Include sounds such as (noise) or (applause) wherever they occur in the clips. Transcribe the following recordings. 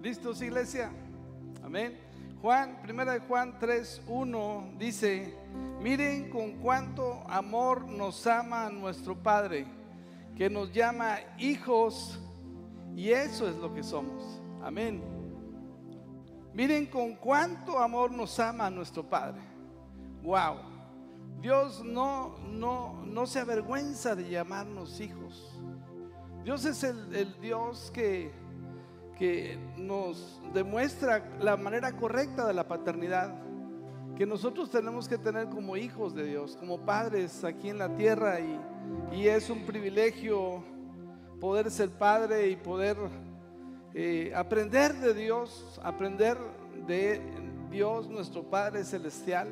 ¿Listos, iglesia? Amén. Juan, primera de Juan 3:1 dice, miren con cuánto amor nos ama nuestro Padre, que nos llama hijos y eso es lo que somos. Amén. Miren con cuánto amor nos ama nuestro Padre. Wow. Dios no, no, no se avergüenza de llamarnos hijos. Dios es el, el Dios que, que nos demuestra la manera correcta de la paternidad que nosotros tenemos que tener como hijos de Dios, como padres aquí en la tierra y, y es un privilegio poder ser padre y poder eh, aprender de Dios, aprender de Dios nuestro Padre Celestial,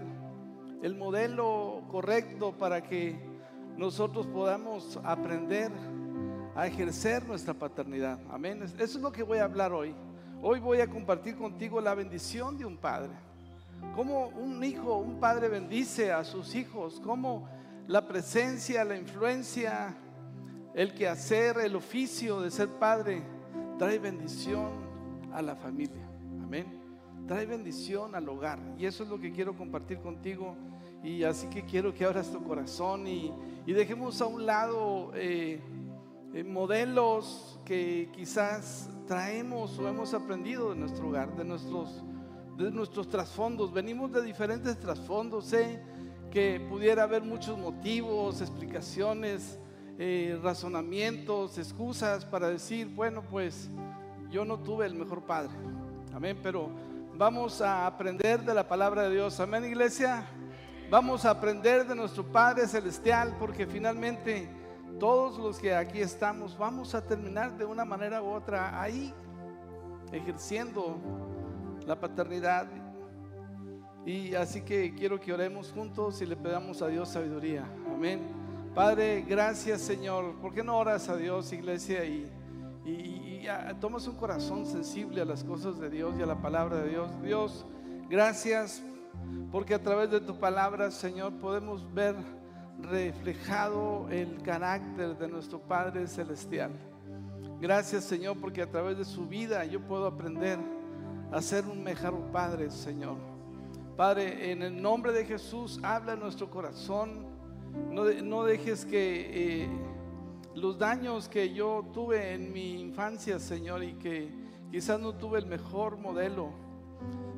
el modelo correcto para que nosotros podamos aprender a ejercer nuestra paternidad. Amén. Eso es lo que voy a hablar hoy. Hoy voy a compartir contigo la bendición de un padre. Cómo un hijo, un padre bendice a sus hijos, cómo la presencia, la influencia, el quehacer, el oficio de ser padre trae bendición a la familia. Amén. Trae bendición al hogar. Y eso es lo que quiero compartir contigo. Y así que quiero que abras tu corazón y, dejemos a un lado eh, eh, modelos que quizás traemos o hemos aprendido de nuestro hogar, de nuestros, de nuestros trasfondos. Venimos de diferentes trasfondos. Sé que pudiera haber muchos motivos, explicaciones eh, razonamientos, excusas para decir, bueno, pues yo no tuve el mejor padre. Amén, pero vamos a aprender de la palabra de Dios. Amén, iglesia. Vamos a aprender de nuestro Padre Celestial porque finalmente todos los que aquí estamos vamos a terminar de una manera u otra ahí ejerciendo la paternidad. Y así que quiero que oremos juntos y le pedamos a Dios sabiduría. Amén. Padre, gracias Señor. ¿Por qué no oras a Dios, iglesia? Y, y, tomas un corazón sensible a las cosas de Dios y a la palabra de Dios. Dios, gracias porque a través de tu palabra, Señor, podemos ver reflejado el carácter de nuestro Padre Celestial. Gracias, Señor, porque a través de su vida yo puedo aprender a ser un mejor Padre, Señor. Padre, en el nombre de Jesús, habla en nuestro corazón no, dejes que eh, los daños que yo tuve en mi infancia, Señor, y que quizás no tuve el mejor modelo,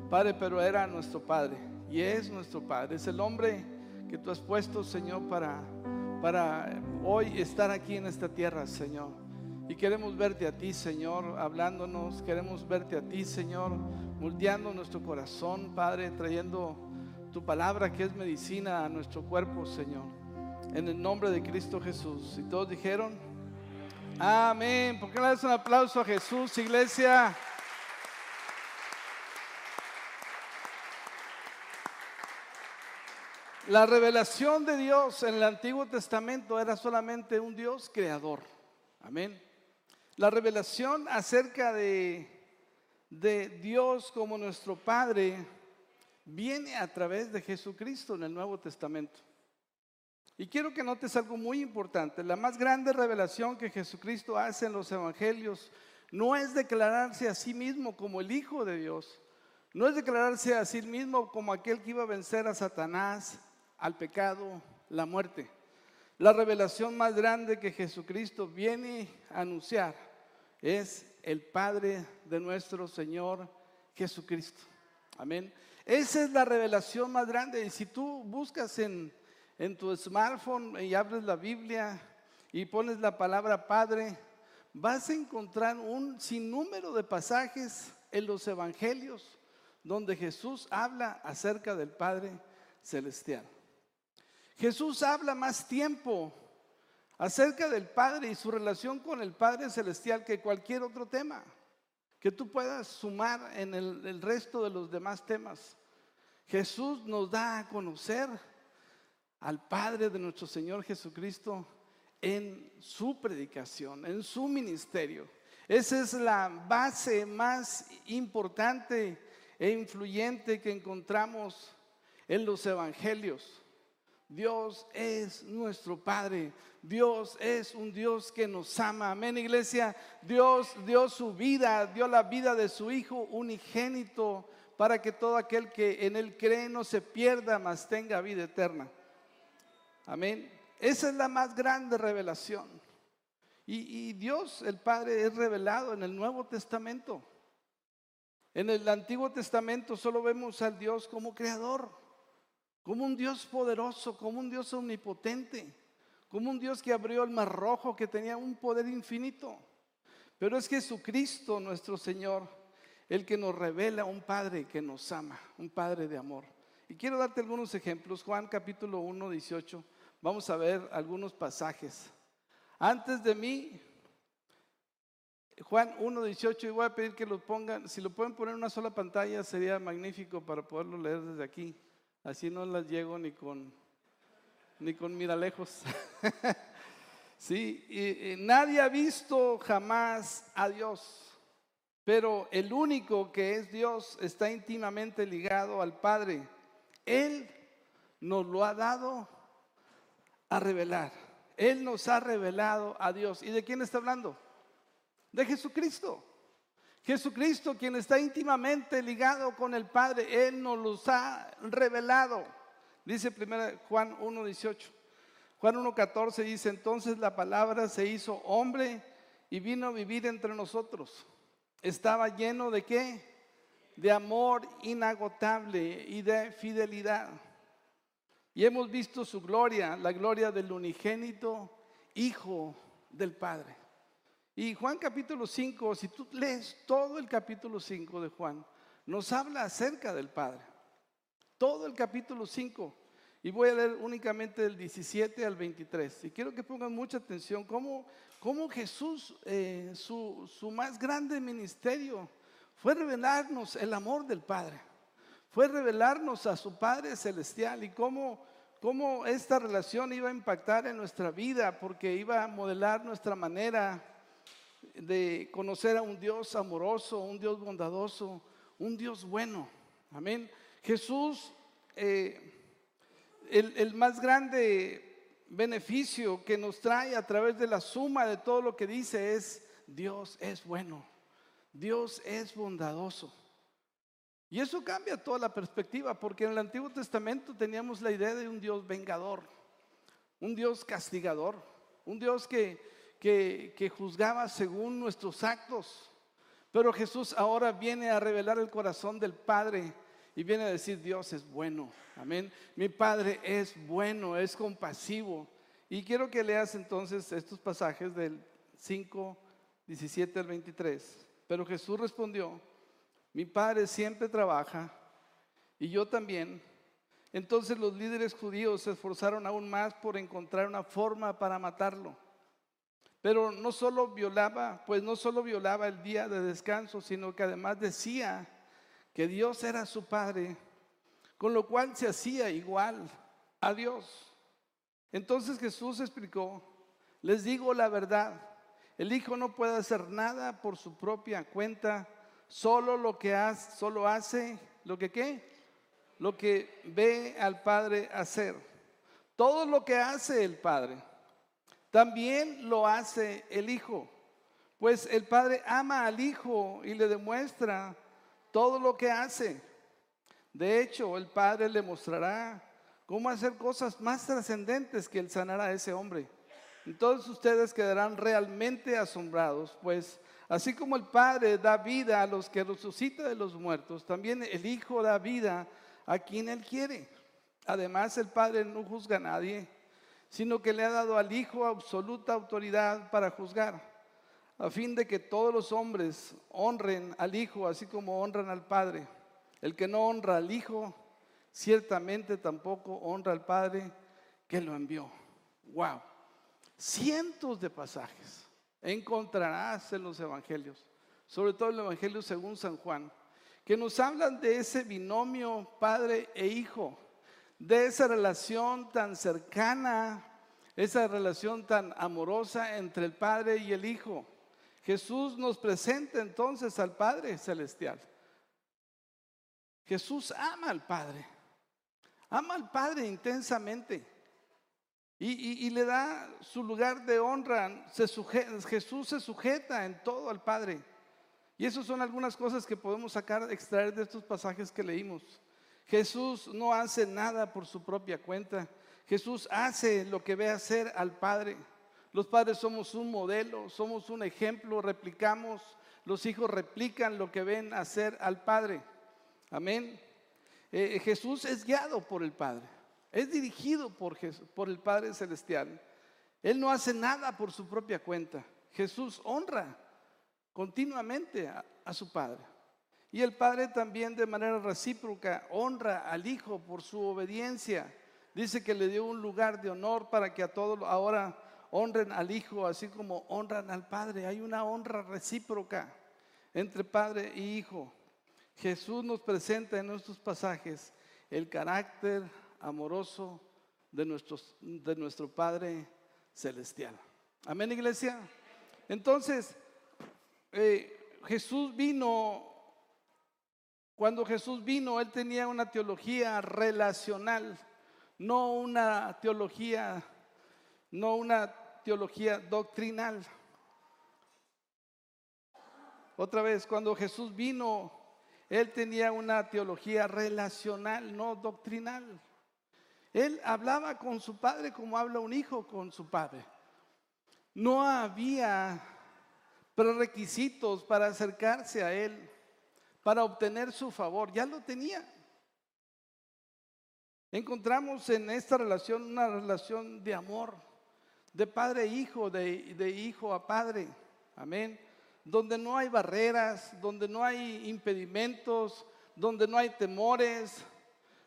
Padre, pero era nuestro Padre y es nuestro Padre. Es el hombre que tú has puesto, Señor, para, para hoy estar aquí en esta tierra, Señor. Y queremos verte a ti, Señor, hablándonos. Queremos verte a ti, Señor, moldeando nuestro corazón, Padre, trayendo tu palabra que es medicina a nuestro cuerpo, Señor en el nombre de Cristo Jesús. Y todos dijeron, amén. ¿Por qué le das un aplauso a Jesús, iglesia? La revelación de Dios en el Antiguo Testamento era solamente un Dios creador. Amén. La revelación acerca de, de Dios como nuestro Padre viene a través de Jesucristo en el Nuevo Testamento. Y quiero que notes algo muy importante. La más grande revelación que Jesucristo hace en los evangelios no es declararse a sí mismo como el Hijo de Dios. No es declararse a sí mismo como aquel que iba a vencer a Satanás, al pecado, la muerte. La revelación más grande que Jesucristo viene a anunciar es el Padre de nuestro Señor Jesucristo. Amén. Esa es la revelación más grande. Y si tú buscas en en tu smartphone y abres la Biblia y pones la palabra Padre, vas a encontrar un sinnúmero de pasajes en los evangelios donde Jesús habla acerca del Padre Celestial. Jesús habla más tiempo acerca del Padre y su relación con el Padre Celestial que cualquier otro tema que tú puedas sumar en el, resto de los demás temas. Jesús nos da a conocer al Padre de nuestro Señor Jesucristo en su predicación, en su ministerio. Esa es la base más importante e influyente que encontramos en los evangelios, Dios es nuestro Padre. Dios es un Dios que nos ama. Amén, iglesia. Dios dio su vida, dio la vida de su Hijo unigénito para que todo aquel que en Él cree no se pierda, mas tenga vida eterna. Amén. Esa es la más grande revelación. Y, y Dios, el Padre, es revelado en el Nuevo Testamento. En el Antiguo Testamento solo vemos al Dios como creador como un Dios poderoso, como un Dios omnipotente, como un Dios que abrió el mar rojo, que tenía un poder infinito. Pero es Jesucristo nuestro Señor, el que nos revela un Padre que nos ama, un Padre de amor. Y quiero darte algunos ejemplos. Juan capítulo 1, 18. Vamos a ver algunos pasajes. Antes de mí, Juan 1, 18, y voy a pedir que lo pongan, si lo pueden poner en una sola pantalla sería magnífico para poderlo leer desde aquí. Así no las llego ni con, ni con mira lejos. (laughs) sí, y, nadie ha visto jamás a Dios, pero el único que es Dios está íntimamente ligado al Padre. Él nos lo ha dado a revelar. Él nos ha revelado a Dios. ¿Y de quién está hablando? De Jesucristo. Jesucristo, quien está íntimamente ligado con el Padre, Él nos los ha revelado. Dice 1 Juan 1.18. Juan 1.14 dice, entonces la palabra se hizo hombre y vino a vivir entre nosotros. Estaba lleno de qué? De amor inagotable y de fidelidad. Y hemos visto su gloria, la gloria del unigénito Hijo del Padre. Y Juan capítulo 5, si tú lees todo el capítulo 5 de Juan, nos habla acerca del Padre. Todo el capítulo 5. Y voy a leer únicamente del 17 al 23. Y quiero que pongan mucha atención cómo, cómo Jesús, eh, su, su más grande ministerio, fue revelarnos el amor del Padre. Fue revelarnos a su Padre celestial y cómo, cómo esta relación iba a impactar en nuestra vida, porque iba a modelar nuestra manera de conocer a un Dios amoroso, un Dios bondadoso, un Dios bueno. Amén. Jesús, eh, el, el más grande beneficio que nos trae a través de la suma de todo lo que dice es, Dios es bueno, Dios es bondadoso. Y eso cambia toda la perspectiva, porque en el Antiguo Testamento teníamos la idea de un Dios vengador, un Dios castigador, un Dios que que, juzgaba según nuestros actos. Pero Jesús ahora viene a revelar el corazón del Padre y viene a decir, Dios es bueno. Amén. Mi Padre es bueno, es compasivo. Y quiero que leas entonces estos pasajes del 5, 17 al 23. Pero Jesús respondió, mi Padre siempre trabaja y yo también. Entonces los líderes judíos se esforzaron aún más por encontrar una forma para matarlo. Pero no solo violaba, pues no solo violaba el día de descanso, sino que además decía que Dios era su Padre, con lo cual se hacía igual a Dios. Entonces Jesús explicó, les digo la verdad, el Hijo no puede hacer nada por su propia cuenta, solo lo que hace, solo hace lo que qué, lo que ve al Padre hacer. Todo lo que hace el Padre también lo hace el Hijo, pues el Padre ama al Hijo y le demuestra todo lo que hace. De hecho, el Padre le mostrará cómo hacer cosas más trascendentes que el sanar a ese hombre. Entonces ustedes quedarán realmente asombrados, pues así como el Padre da vida a los que resucita de los muertos, también el Hijo da vida a quien Él quiere. Además, el Padre no juzga a nadie sino que le ha dado al Hijo absoluta autoridad para juzgar, a fin de que todos los hombres honren al Hijo así como honran al Padre. El que no honra al Hijo, ciertamente tampoco honra al Padre que lo envió. Wow. Cientos de pasajes encontrarás en los evangelios, sobre todo el evangelio según San Juan, que nos hablan de ese binomio padre e hijo de esa relación tan cercana, esa relación tan amorosa entre el Padre y el Hijo. Jesús nos presenta entonces al Padre Celestial. Jesús ama al Padre, ama al Padre intensamente. Y, le da su lugar de honra. Jesús se sujeta en todo al Padre. Y esas son algunas cosas que podemos sacar, extraer de estos pasajes que leímos. Jesús no hace nada por su propia cuenta. Jesús hace lo que ve hacer al Padre. Los padres somos un modelo, somos un ejemplo, replicamos, los hijos replican lo que ven hacer al Padre. Amén. Eh, Jesús es guiado por el Padre, es dirigido por el Padre Celestial. Él no hace nada por su propia cuenta. Jesús honra continuamente a su Padre. Y el Padre también de manera recíproca honra al Hijo por su obediencia. Dice que le dio un lugar de honor para que a todos ahora honren al Hijo, así como honran al Padre. Hay una honra recíproca entre Padre y Hijo. Jesús nos presenta en nuestros pasajes el carácter amoroso de, nuestros, de nuestro Padre Celestial. Amén, iglesia. Entonces, eh, Jesús vino, cuando Jesús vino, Él tenía una teología relacional, no una teología, no una teología doctrinal. Otra vez, cuando Jesús vino, Él tenía una teología relacional, no doctrinal. Él hablaba con su padre como habla un hijo con su padre. No había prerequisitos para acercarse a Él, para obtener su favor. Ya lo tenía. Encontramos en esta relación una relación de amor de padre a hijo, de, de hijo a padre. Amén. Donde no hay barreras, donde no hay impedimentos, donde no hay temores,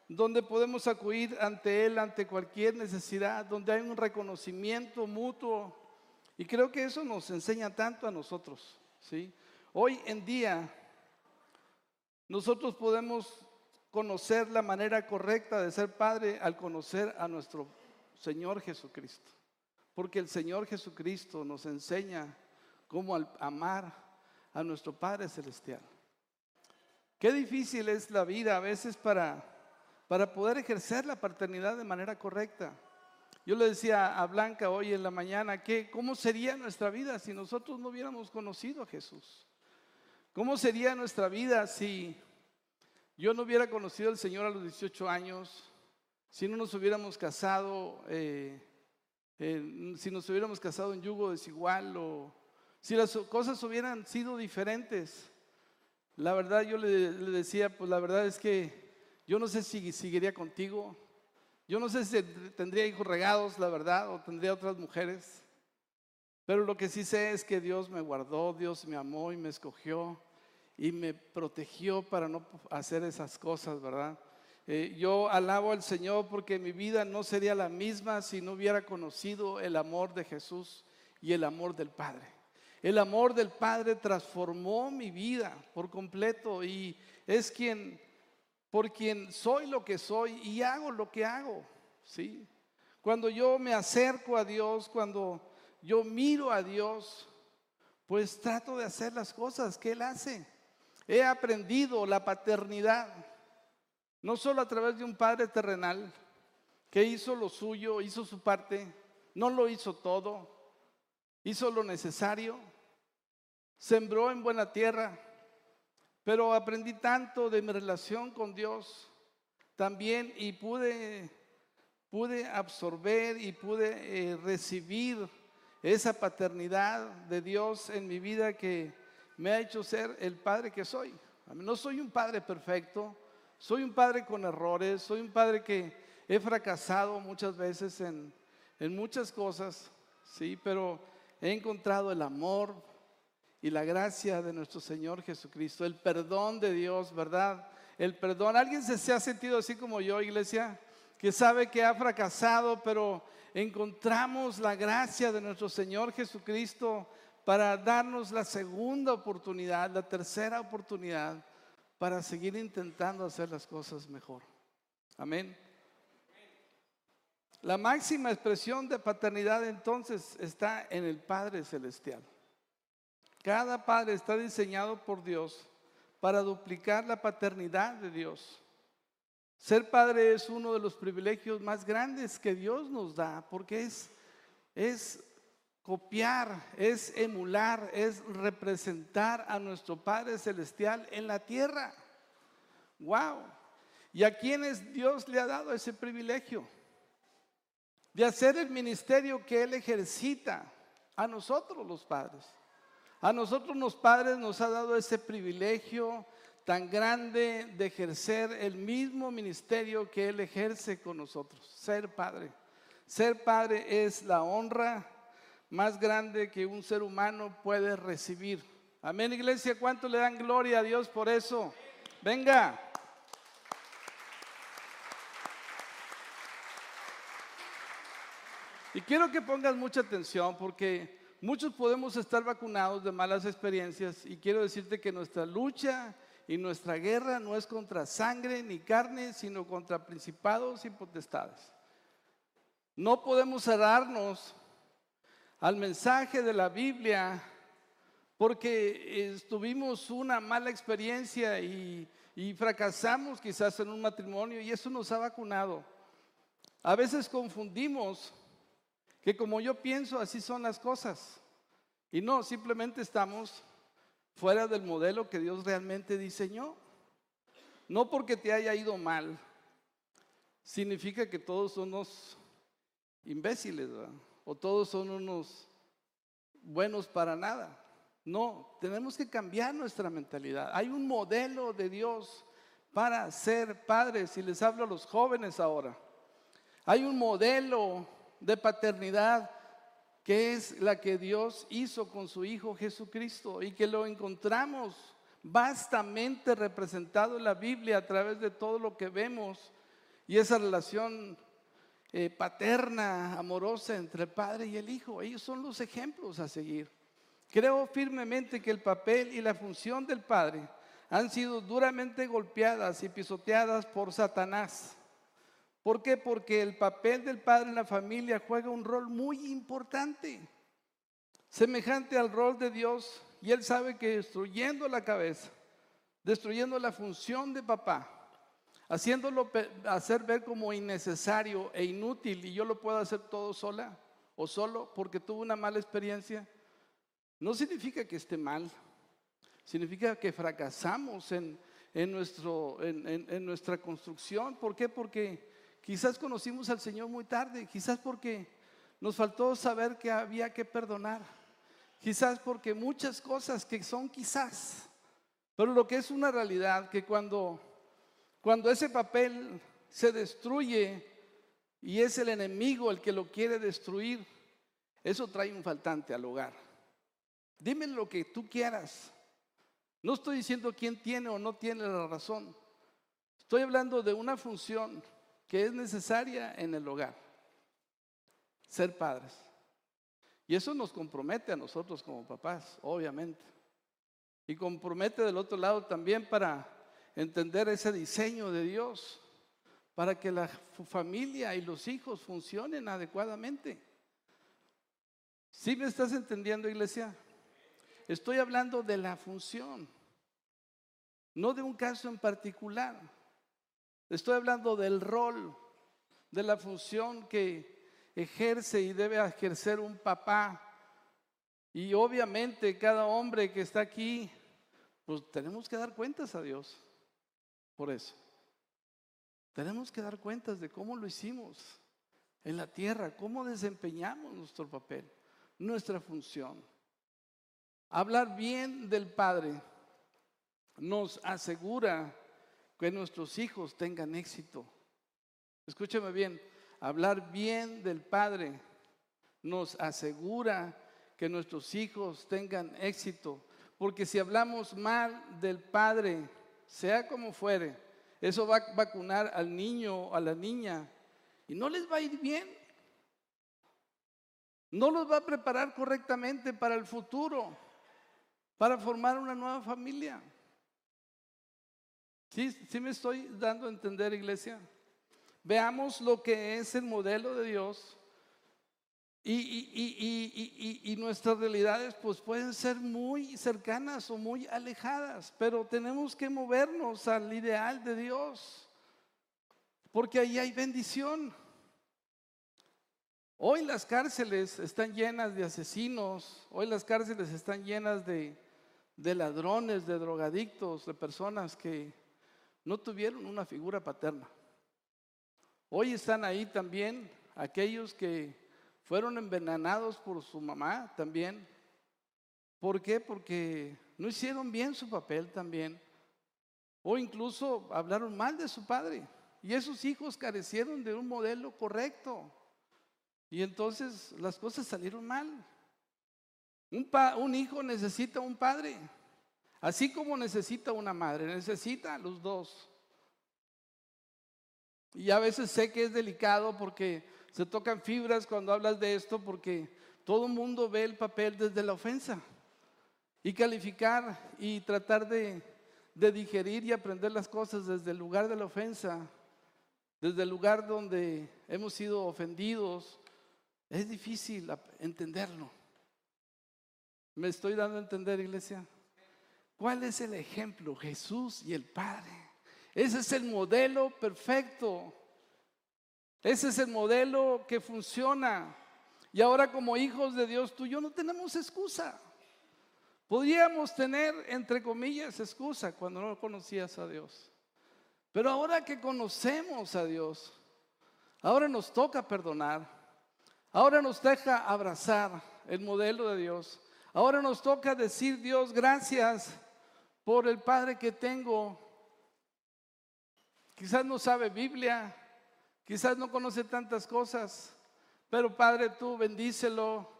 donde podemos acudir ante Él ante cualquier necesidad, donde hay un reconocimiento mutuo. Y creo que eso nos enseña tanto a nosotros. ¿sí? Hoy en día nosotros podemos conocer la manera correcta de ser padre al conocer a nuestro Señor Jesucristo. Porque el Señor Jesucristo nos enseña cómo amar a nuestro Padre Celestial. Qué difícil es la vida a veces para, para poder ejercer la paternidad de manera correcta. Yo le decía a Blanca hoy en la mañana que cómo sería nuestra vida si nosotros no hubiéramos conocido a Jesús. ¿Cómo sería nuestra vida si yo no hubiera conocido al Señor a los 18 años, si no nos hubiéramos casado eh, si nos hubiéramos casado en yugo desigual o si las cosas hubieran sido diferentes. La verdad yo le, decía, pues la verdad es que yo no sé si seguiría contigo, yo no sé si tendría hijos regados, la verdad, o tendría otras mujeres. Pero lo que sí sé es que Dios me guardó, Dios me amó y me escogió y me protegió para no hacer esas cosas, ¿verdad? Eh, yo alabo al Señor porque mi vida no sería la misma si no hubiera conocido el amor de Jesús y el amor del Padre. El amor del Padre transformó mi vida por completo y es quien, por quien soy lo que soy y hago lo que hago. ¿sí? Cuando yo me acerco a Dios, cuando yo miro a Dios, pues trato de hacer las cosas que Él hace. He aprendido la paternidad no solo a través de un padre terrenal que hizo lo suyo, hizo su parte, no lo hizo todo, hizo lo necesario, sembró en buena tierra, pero aprendí tanto de mi relación con Dios también y pude, pude absorber y pude eh, recibir esa paternidad de Dios en mi vida que me ha hecho ser el padre que soy. No soy un padre perfecto, soy un padre con errores, soy un padre que he fracasado muchas veces en, muchas cosas, sí, pero he encontrado el amor y la gracia de nuestro Señor Jesucristo, el perdón de Dios, ¿verdad? El perdón. ¿Alguien se, se ha sentido así como yo, iglesia? Que sabe que ha fracasado, pero encontramos la gracia de nuestro Señor Jesucristo para darnos la segunda oportunidad, la tercera oportunidad para seguir intentando hacer las cosas mejor. Amén. La máxima expresión de paternidad entonces está en el Padre Celestial. Cada padre está diseñado por Dios para duplicar la paternidad de Dios. Ser padre es uno de los privilegios más grandes que Dios nos da, porque es, es copiar, es emular, es representar a nuestro Padre Celestial en la tierra. ¡Wow! ¿Y a quienes Dios le ha dado ese privilegio? De hacer el ministerio que Él ejercita a nosotros los padres. A nosotros los padres nos ha dado ese privilegio tan grande de ejercer el mismo ministerio que Él ejerce con nosotros, ser padre. Ser padre es la honra más grande que un ser humano puede recibir. Amén, iglesia, ¿cuánto le dan gloria a Dios por eso? Venga. Y quiero que pongas mucha atención porque muchos podemos estar vacunados de malas experiencias y quiero decirte que nuestra lucha y nuestra guerra no es contra sangre ni carne, sino contra principados y potestades. No podemos cerrarnos al mensaje de la Biblia porque tuvimos una mala experiencia y, fracasamos quizás en un matrimonio y eso nos ha vacunado. A veces confundimos que como yo pienso, así son las cosas. Y no, simplemente estamos fuera del modelo que Dios realmente diseñó. No porque te haya ido mal, significa que todos somos imbéciles, o todos son unos buenos para nada. No, tenemos que cambiar nuestra mentalidad. Hay un modelo de Dios para ser padres, y les hablo a los jóvenes ahora. Hay un modelo de paternidad que es la que Dios hizo con su Hijo Jesucristo y que lo encontramos vastamente representado en la Biblia a través de todo lo que vemos y esa relación eh, paterna, amorosa entre el Padre y el Hijo. Ellos son los ejemplos a seguir. Creo firmemente que el papel y la función del Padre han sido duramente golpeadas y pisoteadas por Satanás. ¿Por qué? Porque el papel del padre en la familia juega un rol muy importante, semejante al rol de Dios. Y él sabe que destruyendo la cabeza, destruyendo la función de papá, haciéndolo hacer ver como innecesario e inútil, y yo lo puedo hacer todo sola o solo porque tuve una mala experiencia, no significa que esté mal, significa que fracasamos en, nuestro, en nuestra construcción. ¿Por qué? Porque Quizás conocimos al Señor muy tarde, quizás porque nos faltó saber que había que perdonar, quizás porque muchas cosas que son quizás, pero lo que es una realidad, que cuando, cuando ese papel se destruye y es el enemigo el que lo quiere destruir, eso trae un faltante al hogar. Dime lo que tú quieras. No estoy diciendo quién tiene o no tiene la razón. Estoy hablando de una función que es necesaria en el hogar. Ser padres. Y eso nos compromete a nosotros como papás, obviamente. Y compromete del otro lado también para entender ese diseño de Dios, para que la familia y los hijos funcionen adecuadamente. ¿Sí me estás entendiendo, iglesia? Estoy hablando de la función, no de un caso en particular. Estoy hablando del rol, de la función que ejerce y debe ejercer un papá. Y obviamente cada hombre que está aquí, pues tenemos que dar cuentas a Dios por eso. Tenemos que dar cuentas de cómo lo hicimos en la tierra, cómo desempeñamos nuestro papel, nuestra función. Hablar bien del Padre nos asegura que nuestros hijos tengan éxito. Escúcheme bien, hablar bien del Padre nos asegura que nuestros hijos tengan éxito. Porque si hablamos mal del Padre, sea como fuere, eso va a vacunar al niño o a la niña y no les va a ir bien. No los va a preparar correctamente para el futuro, para formar una nueva familia. ¿Sí, me estoy dando a entender, iglesia? Veamos lo que es el modelo de Dios y, y, nuestras realidades pues pueden ser muy cercanas o muy alejadas, pero tenemos que movernos al ideal de Dios. porque ahí hay bendición. Hoy las cárceles están llenas de asesinos, hoy las cárceles están llenas de, de ladrones, de drogadictos, de personas que no tuvieron una figura paterna. Hoy están ahí también aquellos que fueron envenenados por su mamá también. ¿Por qué? Porque no hicieron bien su papel también. O incluso hablaron mal de su padre. Y esos hijos carecieron de un modelo correcto. Y entonces las cosas salieron mal. Un, un, hijo necesita un padre, así como necesita una madre, necesita los dos. Y a veces sé que es delicado porque se tocan fibras cuando hablas de esto, porque todo el mundo ve el papel desde la ofensa. Y calificar y tratar de, de digerir y aprender las cosas desde el lugar de la ofensa, desde el lugar donde hemos sido ofendidos, es difícil entenderlo. ¿Me estoy dando a entender, iglesia? ¿Cuál es el ejemplo? Jesús y el Padre. Ese es el modelo perfecto. Ese es el modelo que funciona. Y ahora como hijos de Dios, tú y yo no tenemos excusa. Podríamos tener, entre comillas, excusa cuando no conocías a Dios. Pero ahora que conocemos a Dios, ahora nos toca perdonar. Ahora nos deja abrazar el modelo de Dios. Ahora nos toca decir, Dios, gracias por el Padre que tengo. Quizás no sabe Biblia, quizás no conoce tantas cosas, pero Padre, tú bendícelo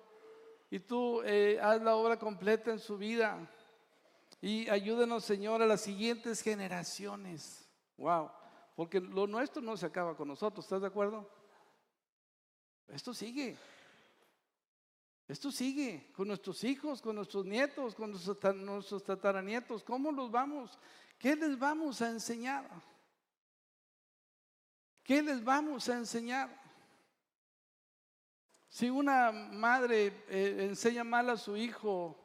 y tú eh, haz la obra completa en su vida. Y ayúdenos, Señor, a las siguientes generaciones. Wow, porque lo nuestro no se acaba con nosotros, ¿estás de acuerdo? Esto sigue. Esto sigue con nuestros hijos, con nuestros nietos, con nuestros, tataranietos. ¿Cómo los vamos? ¿Qué les vamos a enseñar? ¿Qué les vamos a enseñar? Si una madre eh, enseña mal a su hijo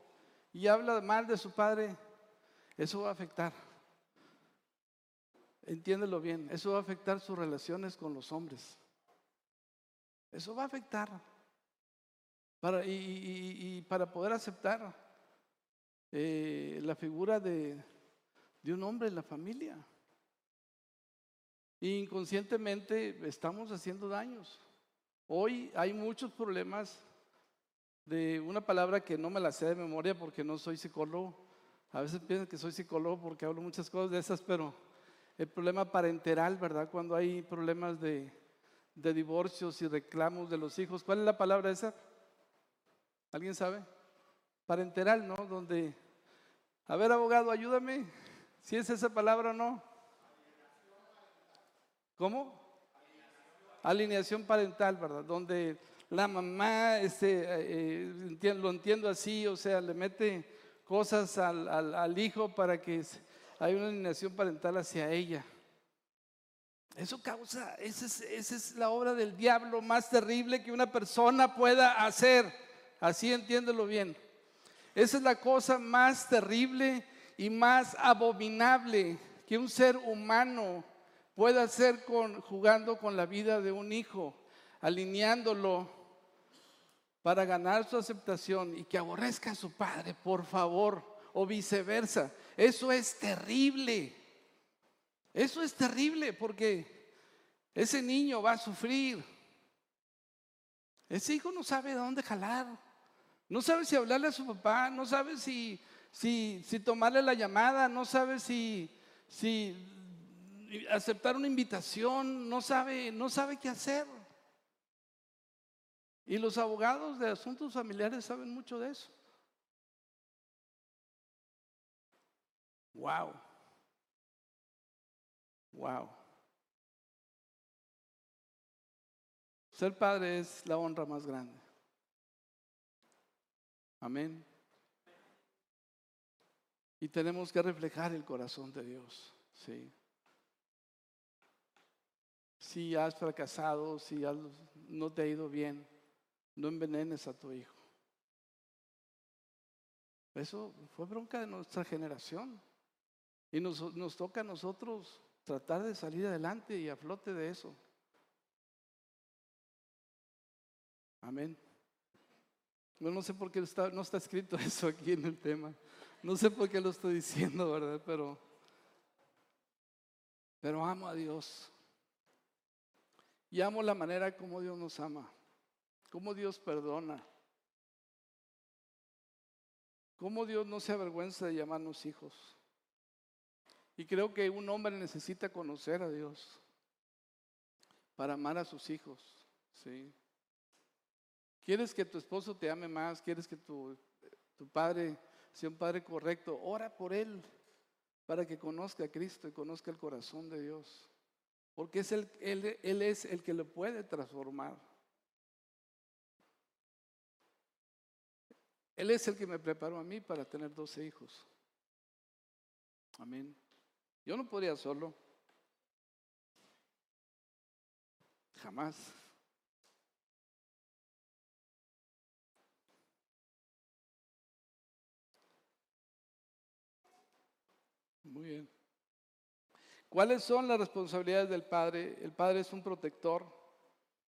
y habla mal de su padre, eso va a afectar. Entiéndelo bien, eso va a afectar sus relaciones con los hombres. Eso va a afectar. Para, y, para poder aceptar eh, la figura de, de un hombre en la familia. inconscientemente estamos haciendo daños. Hoy hay muchos problemas de una palabra que no me la sé de memoria porque no soy psicólogo. A veces piensan que soy psicólogo porque hablo muchas cosas de esas, pero el problema parenteral, ¿verdad? Cuando hay problemas de, de divorcios y reclamos de los hijos. ¿Cuál es la palabra esa? ¿Alguien sabe? Parenteral, ¿no? Donde, a ver, abogado, ayúdame, si es esa palabra o no. ¿Cómo? Alineación parental, ¿verdad? Donde la mamá, este, eh, eh, lo entiendo así, o sea, le mete cosas al, al hijo para que haya una alineación parental hacia ella. Eso causa, esa es, la obra del diablo más terrible que una persona pueda hacer. Así entiéndelo bien. Esa es la cosa más terrible y más abominable que un ser humano pueda hacer con, jugando con la vida de un hijo, alineándolo para ganar su aceptación y que aborrezca a su padre, por favor, o viceversa. Eso es terrible. Eso es terrible porque ese niño va a sufrir. Ese hijo no sabe dónde jalar. No sabe si hablarle a su papá, no sabe si, si, tomarle la llamada, no sabe si, si aceptar una invitación, no sabe, no sabe qué hacer. Y los abogados de asuntos familiares saben mucho de eso. Wow. Wow. Ser padre es la honra más grande. Amén. Y tenemos que reflejar el corazón de Dios. Sí. Si has fracasado, si no te ha ido bien, no envenenes a tu hijo. Eso fue bronca de nuestra generación. Y nos, nos toca a nosotros tratar de salir adelante y a flote de eso. Amén. No, sé por qué está, no está escrito (laughs) eso aquí en el tema. No sé por qué lo estoy diciendo, ¿verdad? Pero, pero amo a Dios. Y amo la manera como Dios nos ama, como Dios perdona, como Dios no se avergüenza de llamarnos hijos. Y creo que un hombre necesita conocer a Dios para amar a sus hijos. ¿sí? ¿Quieres que tu esposo te ame más? ¿Quieres que tu, tu padre sea un padre correcto? Ora por él para que conozca a Cristo y conozca el corazón de Dios. Porque es el, él, él es el que lo puede transformar. Él es el que me preparó a mí para tener 12 hijos. Amén. Yo no podría solo. Jamás. Muy bien. ¿Cuáles son las responsabilidades del padre? El padre es un protector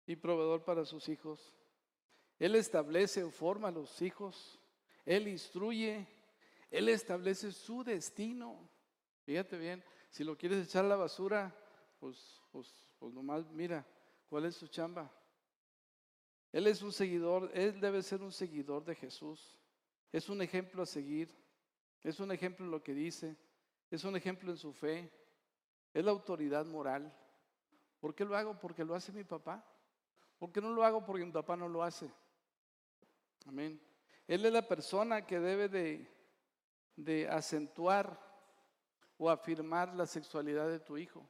y proveedor para sus hijos. Él establece o forma a los hijos. Él instruye. Él establece su destino. Fíjate bien, si lo quieres echar a la basura, pues, pues, pues nomás mira cuál es su chamba. Él es un seguidor, él debe ser un seguidor de Jesús. Es un ejemplo a seguir. Es un ejemplo lo que dice. Es un ejemplo en su fe. Es la autoridad moral. ¿Por qué lo hago? Porque lo hace mi papá. ¿Por qué no lo hago? Porque mi papá no lo hace. Amén. Él es la persona que debe de, de acentuar o afirmar la sexualidad de tu hijo.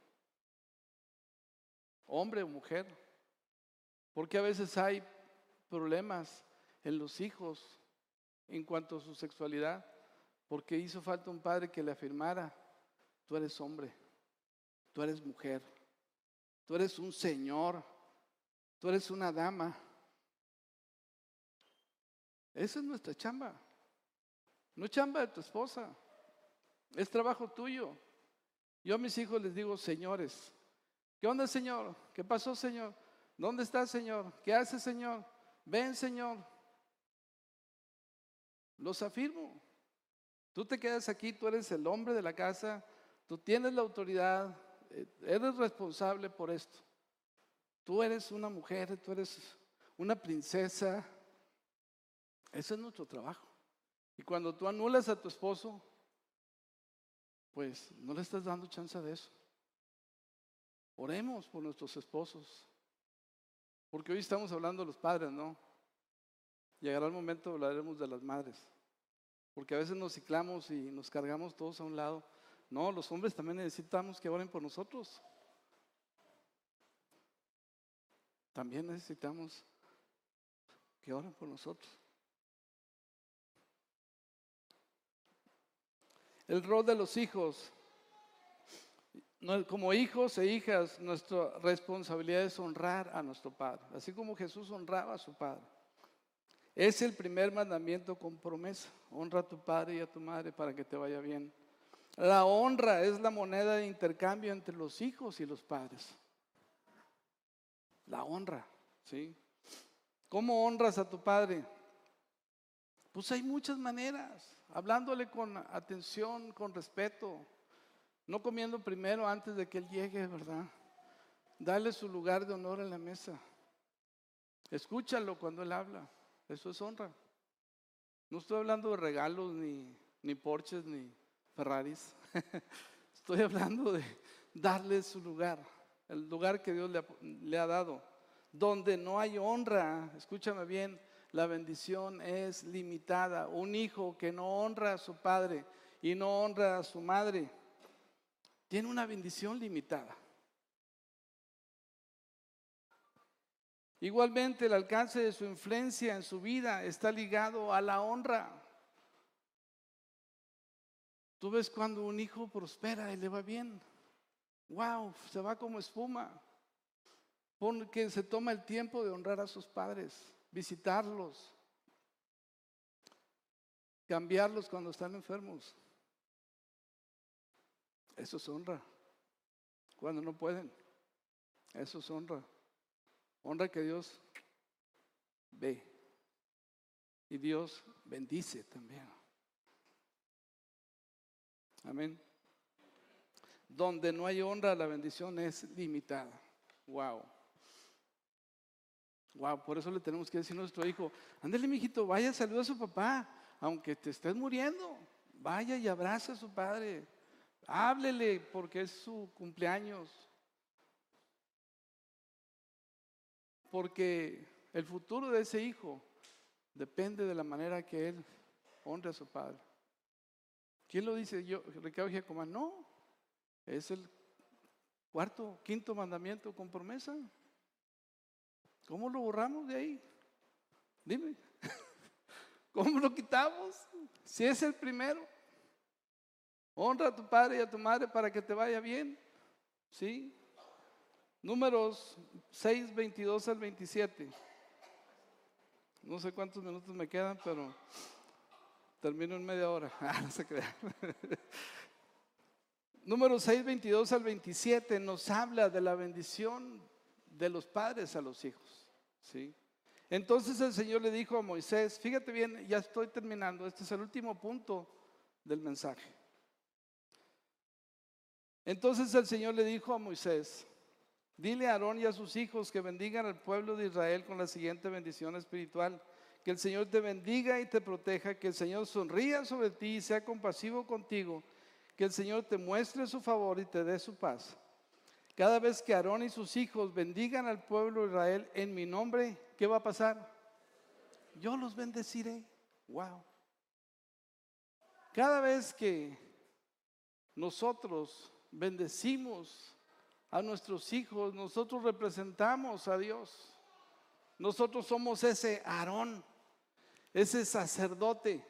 Hombre o mujer. Porque a veces hay problemas en los hijos en cuanto a su sexualidad porque hizo falta un padre que le afirmara, tú eres hombre, tú eres mujer, tú eres un señor, tú eres una dama. Esa es nuestra chamba. No chamba de tu esposa, es trabajo tuyo. Yo a mis hijos les digo, señores, ¿qué onda, Señor? ¿Qué pasó, Señor? ¿Dónde está, Señor? ¿Qué hace, Señor? Ven, Señor. Los afirmo. Tú te quedas aquí, tú eres el hombre de la casa, tú tienes la autoridad, eh, eres responsable por esto. Tú eres una mujer, tú eres una princesa. Ese es nuestro trabajo. Y cuando tú anulas a tu esposo, pues no le estás dando chance de eso. Oremos por nuestros esposos. Porque hoy estamos hablando de los padres, ¿no? Llegará el momento, hablaremos de las madres. Porque a veces nos ciclamos y nos cargamos todos a un lado. No, los hombres también necesitamos que oren por nosotros. También necesitamos que oren por nosotros. El rol de los hijos. Como hijos e hijas, nuestra responsabilidad es honrar a nuestro Padre, así como Jesús honraba a su Padre. Es el primer mandamiento con promesa. Honra a tu padre y a tu madre para que te vaya bien. La honra es la moneda de intercambio entre los hijos y los padres. La honra, ¿sí? ¿Cómo honras a tu padre? Pues hay muchas maneras, hablándole con atención, con respeto, no comiendo primero antes de que él llegue, ¿verdad? Dale su lugar de honor en la mesa. Escúchalo cuando él habla. Eso es honra. No estoy hablando de regalos, ni, ni Porsches, ni Ferraris. (laughs) estoy hablando de darle su lugar, el lugar que Dios le ha dado. Donde no hay honra, escúchame bien, la bendición es limitada. Un hijo que no honra a su padre y no honra a su madre, tiene una bendición limitada. Igualmente el alcance de su influencia en su vida está ligado a la honra. Tú ves cuando un hijo prospera y le va bien. Wow, se va como espuma. Porque se toma el tiempo de honrar a sus padres, visitarlos, cambiarlos cuando están enfermos. Eso es honra. cuando no pueden. Eso es honra. Honra que Dios ve. Y Dios bendice también. Amén. Donde no hay honra, la bendición es limitada. Wow. Wow, por eso le tenemos que decir a nuestro hijo, ándale, mijito, vaya, saluda a su papá, aunque te estés muriendo, vaya y abraza a su padre. Háblele porque es su cumpleaños. Porque el futuro de ese hijo depende de la manera que él honre a su padre. ¿Quién lo dice? Yo, Ricardo Giacomán, no, es el cuarto, quinto mandamiento con promesa. ¿Cómo lo borramos de ahí? Dime, (laughs) ¿cómo lo quitamos? Si es el primero. Honra a tu padre y a tu madre para que te vaya bien. ¿Sí? Números 6, 22 al 27. No sé cuántos minutos me quedan, pero termino en media hora. (laughs) Ah, no se crea. Número 6, 22 al 27 nos habla de la bendición de los padres a los hijos. ¿sí? Entonces el Señor le dijo a Moisés, fíjate bien, ya estoy terminando, este es el último punto del mensaje. Entonces el Señor le dijo a Moisés, dile a Aarón y a sus hijos que bendigan al pueblo de Israel con la siguiente bendición espiritual. Que el Señor te bendiga y te proteja, que el Señor sonría sobre ti y sea compasivo contigo, que el Señor te muestre su favor y te dé su paz. Cada vez que Aarón y sus hijos bendigan al pueblo de Israel en mi nombre, ¿qué va a pasar? Yo los bendeciré. Wow. Cada vez que nosotros bendecimos a nuestros hijos, nosotros representamos a Dios. Nosotros somos ese Aarón, ese sacerdote.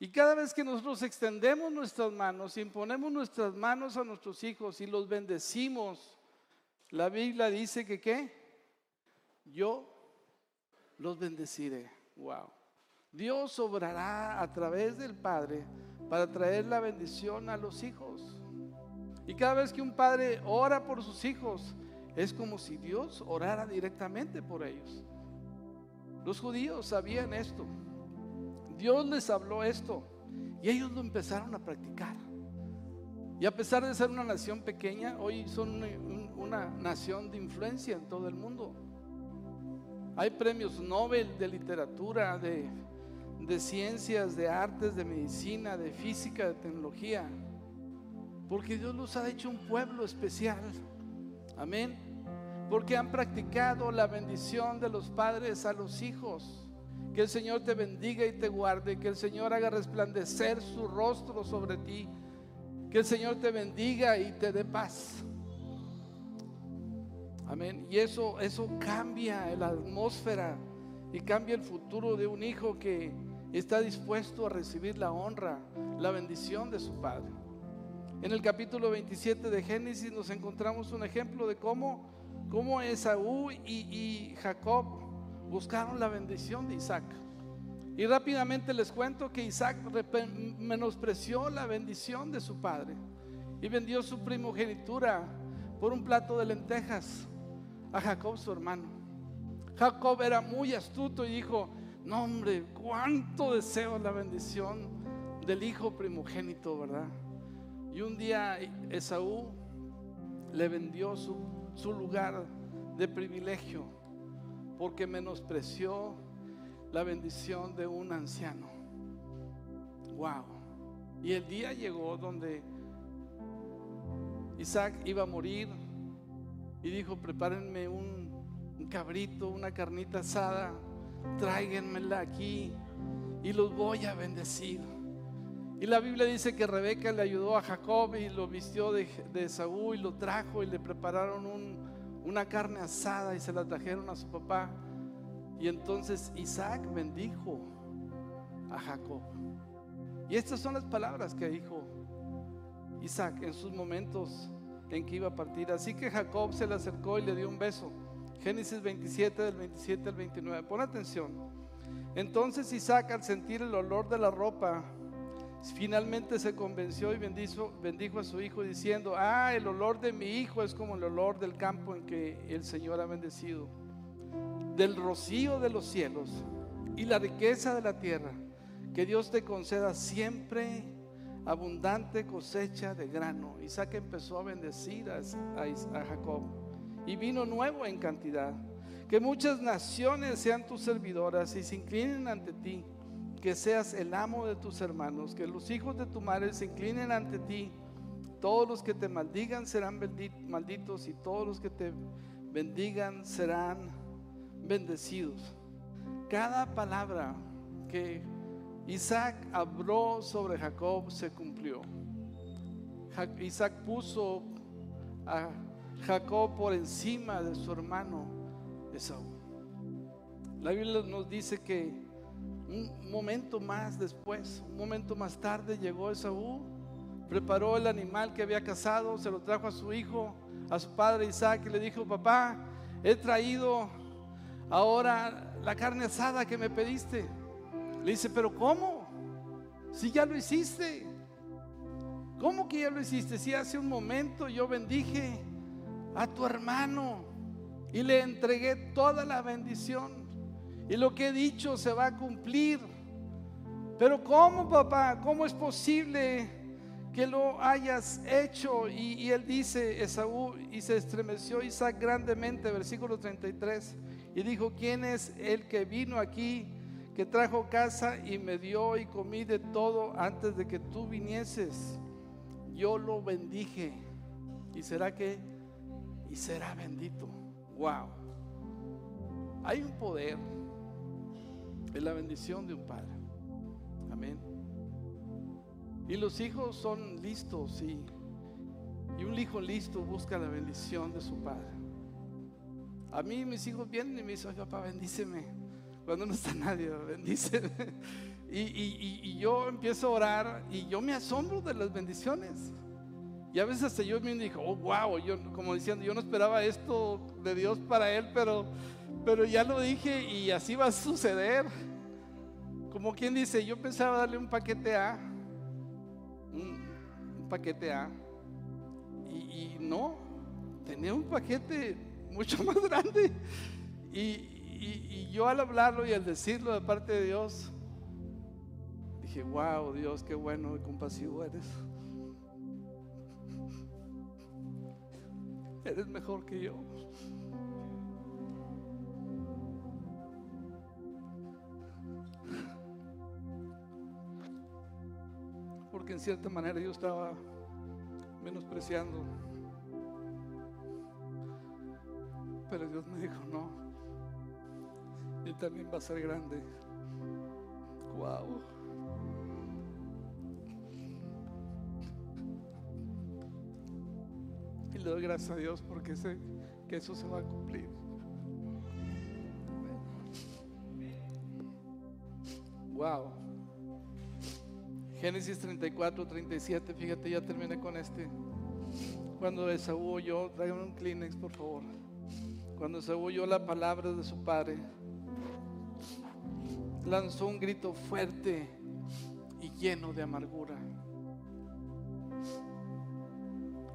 Y cada vez que nosotros extendemos nuestras manos, imponemos nuestras manos a nuestros hijos y los bendecimos, la Biblia dice que qué? Yo los bendeciré. Wow. Dios obrará a través del Padre para traer la bendición a los hijos. Y cada vez que un padre ora por sus hijos, es como si Dios orara directamente por ellos. Los judíos sabían esto. Dios les habló esto y ellos lo empezaron a practicar. Y a pesar de ser una nación pequeña, hoy son una, nación de influencia en todo el mundo. Hay premios Nobel de literatura, de, de ciencias, de artes, de medicina, de física, de tecnología. Porque Dios los ha hecho un pueblo especial. Amén. Porque han practicado la bendición de los padres a los hijos. Que el Señor te bendiga y te guarde. Que el Señor haga resplandecer su rostro sobre ti. Que el Señor te bendiga y te dé paz. Amén. Y eso, eso cambia la atmósfera y cambia el futuro de un hijo que está dispuesto a recibir la honra, la bendición de su padre. En el capítulo 27 de Génesis nos encontramos un ejemplo de cómo, cómo Esaú y, Jacob buscaron la bendición de Isaac. Y rápidamente les cuento que Isaac menospreció la bendición de su padre y vendió su primogenitura por un plato de lentejas a Jacob su hermano. Jacob era muy astuto y dijo, no hombre, cuánto deseo la bendición del hijo primogénito, ¿verdad? Y un día Esaú le vendió su, lugar de privilegio porque menospreció la bendición de un anciano. Wow. Y el día llegó donde Isaac iba a morir y dijo, prepárenme un, un cabrito, una carnita asada, tráiganmela aquí y los voy a bendecir. Y la Biblia dice que Rebeca le ayudó a Jacob y lo vistió de, de Saúl y lo trajo y le prepararon una carne asada y se la trajeron a su papá. Y entonces Isaac bendijo a Jacob. Y estas son las palabras que dijo Isaac en sus momentos en que iba a partir. Así que Jacob se le acercó y le dio un beso. Génesis 27 del 27 al 29. Pon atención. Entonces Isaac al sentir el olor de la ropa Finalmente se convenció y bendijo, bendijo a su hijo diciendo, ah, el olor de mi hijo es como el olor del campo en que el Señor ha bendecido, del rocío de los cielos y la riqueza de la tierra. Que Dios te conceda siempre abundante cosecha de grano. Isaac empezó a bendecir a, a Jacob y vino nuevo en cantidad. Que muchas naciones sean tus servidoras y se inclinen ante ti que seas el amo de tus hermanos, que los hijos de tu madre se inclinen ante ti. Todos los que te maldigan serán malditos y todos los que te bendigan serán bendecidos. Cada palabra que Isaac habló sobre Jacob se cumplió. Isaac puso a Jacob por encima de su hermano Esaú. La Biblia nos dice que un momento más después, un momento más tarde llegó Esaú, preparó el animal que había cazado, se lo trajo a su hijo, a su padre Isaac y le dijo, papá, he traído ahora la carne asada que me pediste. Le dice, pero ¿cómo? Si ya lo hiciste. ¿Cómo que ya lo hiciste? Si hace un momento yo bendije a tu hermano y le entregué toda la bendición. Y lo que he dicho se va a cumplir. Pero ¿cómo, papá? ¿Cómo es posible que lo hayas hecho? Y, él dice, Esaú, y se estremeció Isaac grandemente, versículo 33, y dijo, ¿quién es el que vino aquí, que trajo casa y me dio y comí de todo antes de que tú vinieses? Yo lo bendije. ¿Y será que? Y será bendito. Wow. Hay un poder es la bendición de un padre. Y los hijos son listos y, y un hijo listo busca la bendición de su padre. A mí mis hijos vienen y me dicen, papá, bendíceme. Cuando no está nadie, bendíceme. (laughs) Y, y, y, yo empiezo a orar y yo me asombro de las bendiciones. Y a veces hasta yo me digo, oh, wow, yo como diciendo, yo no esperaba esto de Dios para él, pero pero ya lo dije y así va a suceder. Como quien dice, yo pensaba darle un paquete A, un, paquete A, y, no, tenía un paquete mucho (laughs) más grande. Y, yo al hablarlo y al decirlo de parte de Dios, dije, wow, Dios, qué bueno y compasivo eres. (laughs) Eres mejor que yo. Porque en cierta manera yo estaba menospreciando. Pero Dios me dijo, no, Él también va a ser grande. Wow. Y le doy gracias a Dios porque sé que eso se va a cumplir. Wow. Génesis 34, 37, fíjate, ya terminé con este. Cuando Esaú oyó, tráigame un Kleenex, por favor. Cuando Esaú oyó la palabra de su padre, lanzó un grito fuerte y lleno de amargura.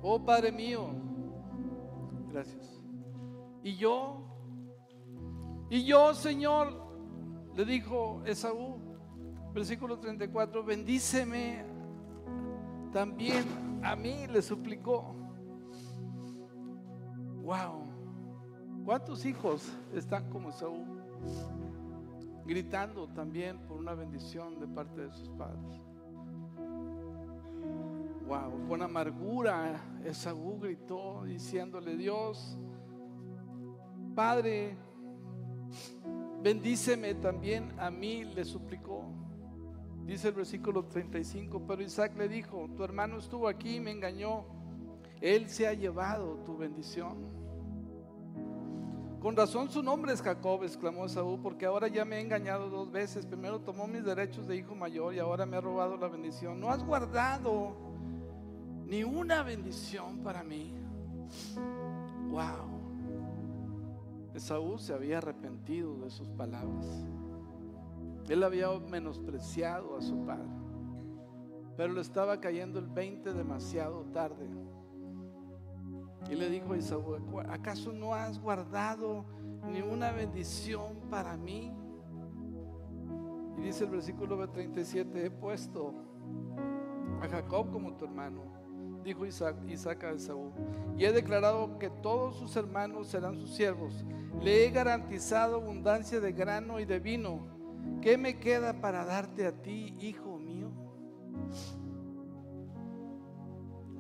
Oh Padre mío, gracias. Y yo, y yo, Señor, le dijo Esaú, versículo 34, bendíceme también a mí, le suplicó. Wow, ¿cuántos hijos están como Saúl? Gritando también por una bendición de parte de sus padres. Wow, con amargura Esaú gritó diciéndole, Dios, Padre, bendíceme también a mí, le suplicó. Dice el versículo 35, pero Isaac le dijo, tu hermano estuvo aquí y me engañó, él se ha llevado tu bendición. Con razón su nombre es Jacob, exclamó Esaú, porque ahora ya me ha engañado dos veces. Primero tomó mis derechos de hijo mayor y ahora me ha robado la bendición. No has guardado ni una bendición para mí. Wow. Esaú se había arrepentido de sus palabras. Él había menospreciado a su padre. pero le estaba cayendo el 20 demasiado tarde. Y le dijo a Isaú, ¿acaso no has guardado ni una bendición para mí? Y dice el versículo 37, he puesto a Jacob como tu hermano, dijo Isaac, Isaac a Esaú, y he declarado que todos sus hermanos serán sus siervos. Le he garantizado abundancia de grano y de vino. ¿Qué me queda para darte a ti, hijo mío?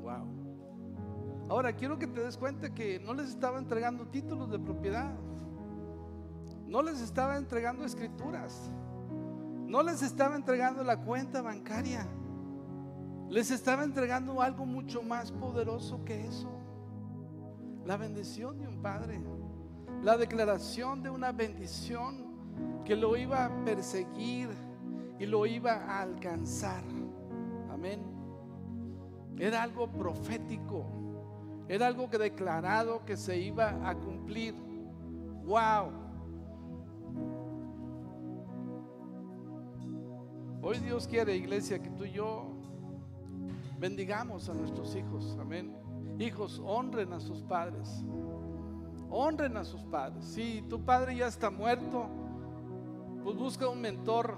Wow. Ahora quiero que te des cuenta que no les estaba entregando títulos de propiedad. No les estaba entregando escrituras. No les estaba entregando la cuenta bancaria. Les estaba entregando algo mucho más poderoso que eso. La bendición de un padre. La declaración de una bendición que lo iba a perseguir y lo iba a alcanzar. Amén. Era algo profético. Era algo que declarado que se iba a cumplir. Wow. Hoy Dios quiere, iglesia, que tú y yo bendigamos a nuestros hijos. Amén. Hijos, honren a sus padres. Honren a sus padres. Si tu padre ya está muerto, pues busca un mentor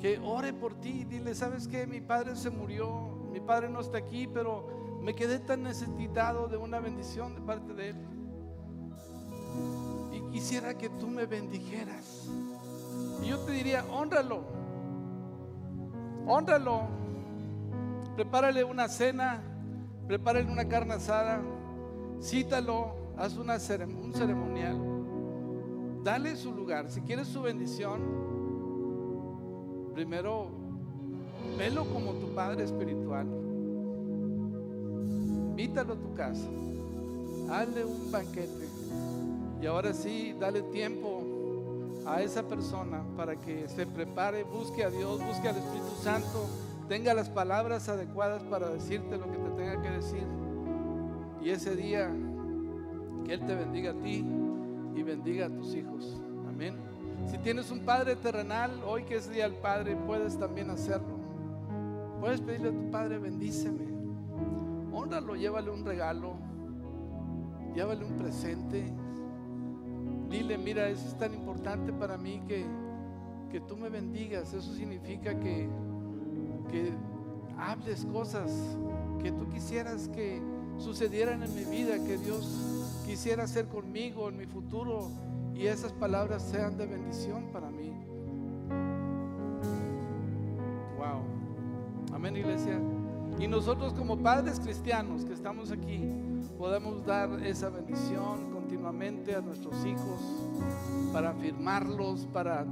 que ore por ti. Dile, ¿sabes qué? Mi padre se murió, mi padre no está aquí, pero me quedé tan necesitado de una bendición de parte de él. Y quisiera que tú me bendijeras. Y yo te diría, honralo. Honralo. Prepárale una cena, prepárale una carne asada, cítalo, haz una un ceremonial. Dale su lugar. Si quieres su bendición, primero velo como tu padre espiritual. Invítalo a tu casa. Hazle un banquete. Y ahora sí, dale tiempo a esa persona para que se prepare, busque a Dios, busque al Espíritu Santo, tenga las palabras adecuadas para decirte lo que te tenga que decir. Y ese día, que Él te bendiga a ti y bendiga a tus hijos. Amén. Si tienes un Padre terrenal, hoy que es Día del Padre, puedes también hacerlo. Puedes pedirle a tu Padre, bendíceme. Honralo, llévale un regalo, llévale un presente Dile, mira, eso es tan importante para mí que, que tú me bendigas. Eso significa que, que hables cosas que tú quisieras que sucedieran en mi vida, que Dios quisiera hacer conmigo en mi futuro y esas palabras sean de bendición para mí. Wow. Amén, iglesia. Y nosotros como padres cristianos que estamos aquí, podemos dar esa bendición continuamente a nuestros hijos para afirmarlos, para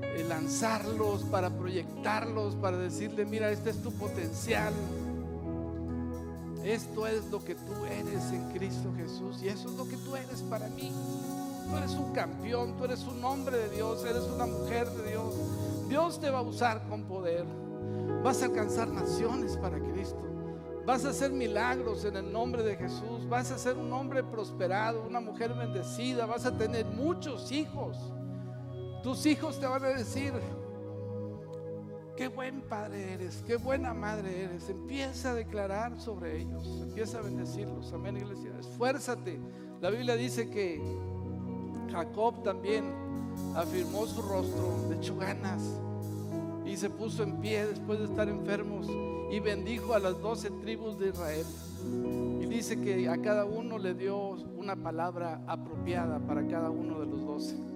eh, lanzarlos, para proyectarlos, para decirle, mira, este es tu potencial. Esto es lo que tú eres en Cristo Jesús y eso es lo que tú eres para mí. Tú eres un campeón, tú eres un hombre de Dios, eres una mujer de Dios. Dios te va a usar con poder. Vas a alcanzar naciones para Cristo. Vas a hacer milagros en el nombre de Jesús. Vas a ser un hombre prosperado, una mujer bendecida. Vas a tener muchos hijos. Tus hijos te van a decir, qué buen padre eres, qué buena madre eres. Empieza a declarar sobre ellos. Empieza a bendecirlos. Amén, iglesia. Esfuérzate. La Biblia dice que Jacob también afirmó su rostro, de hecho ganas y se puso en pie después de estar enfermos y bendijo a las doce tribus de Israel. Y dice que a cada uno le dio una palabra apropiada para cada uno de los doce.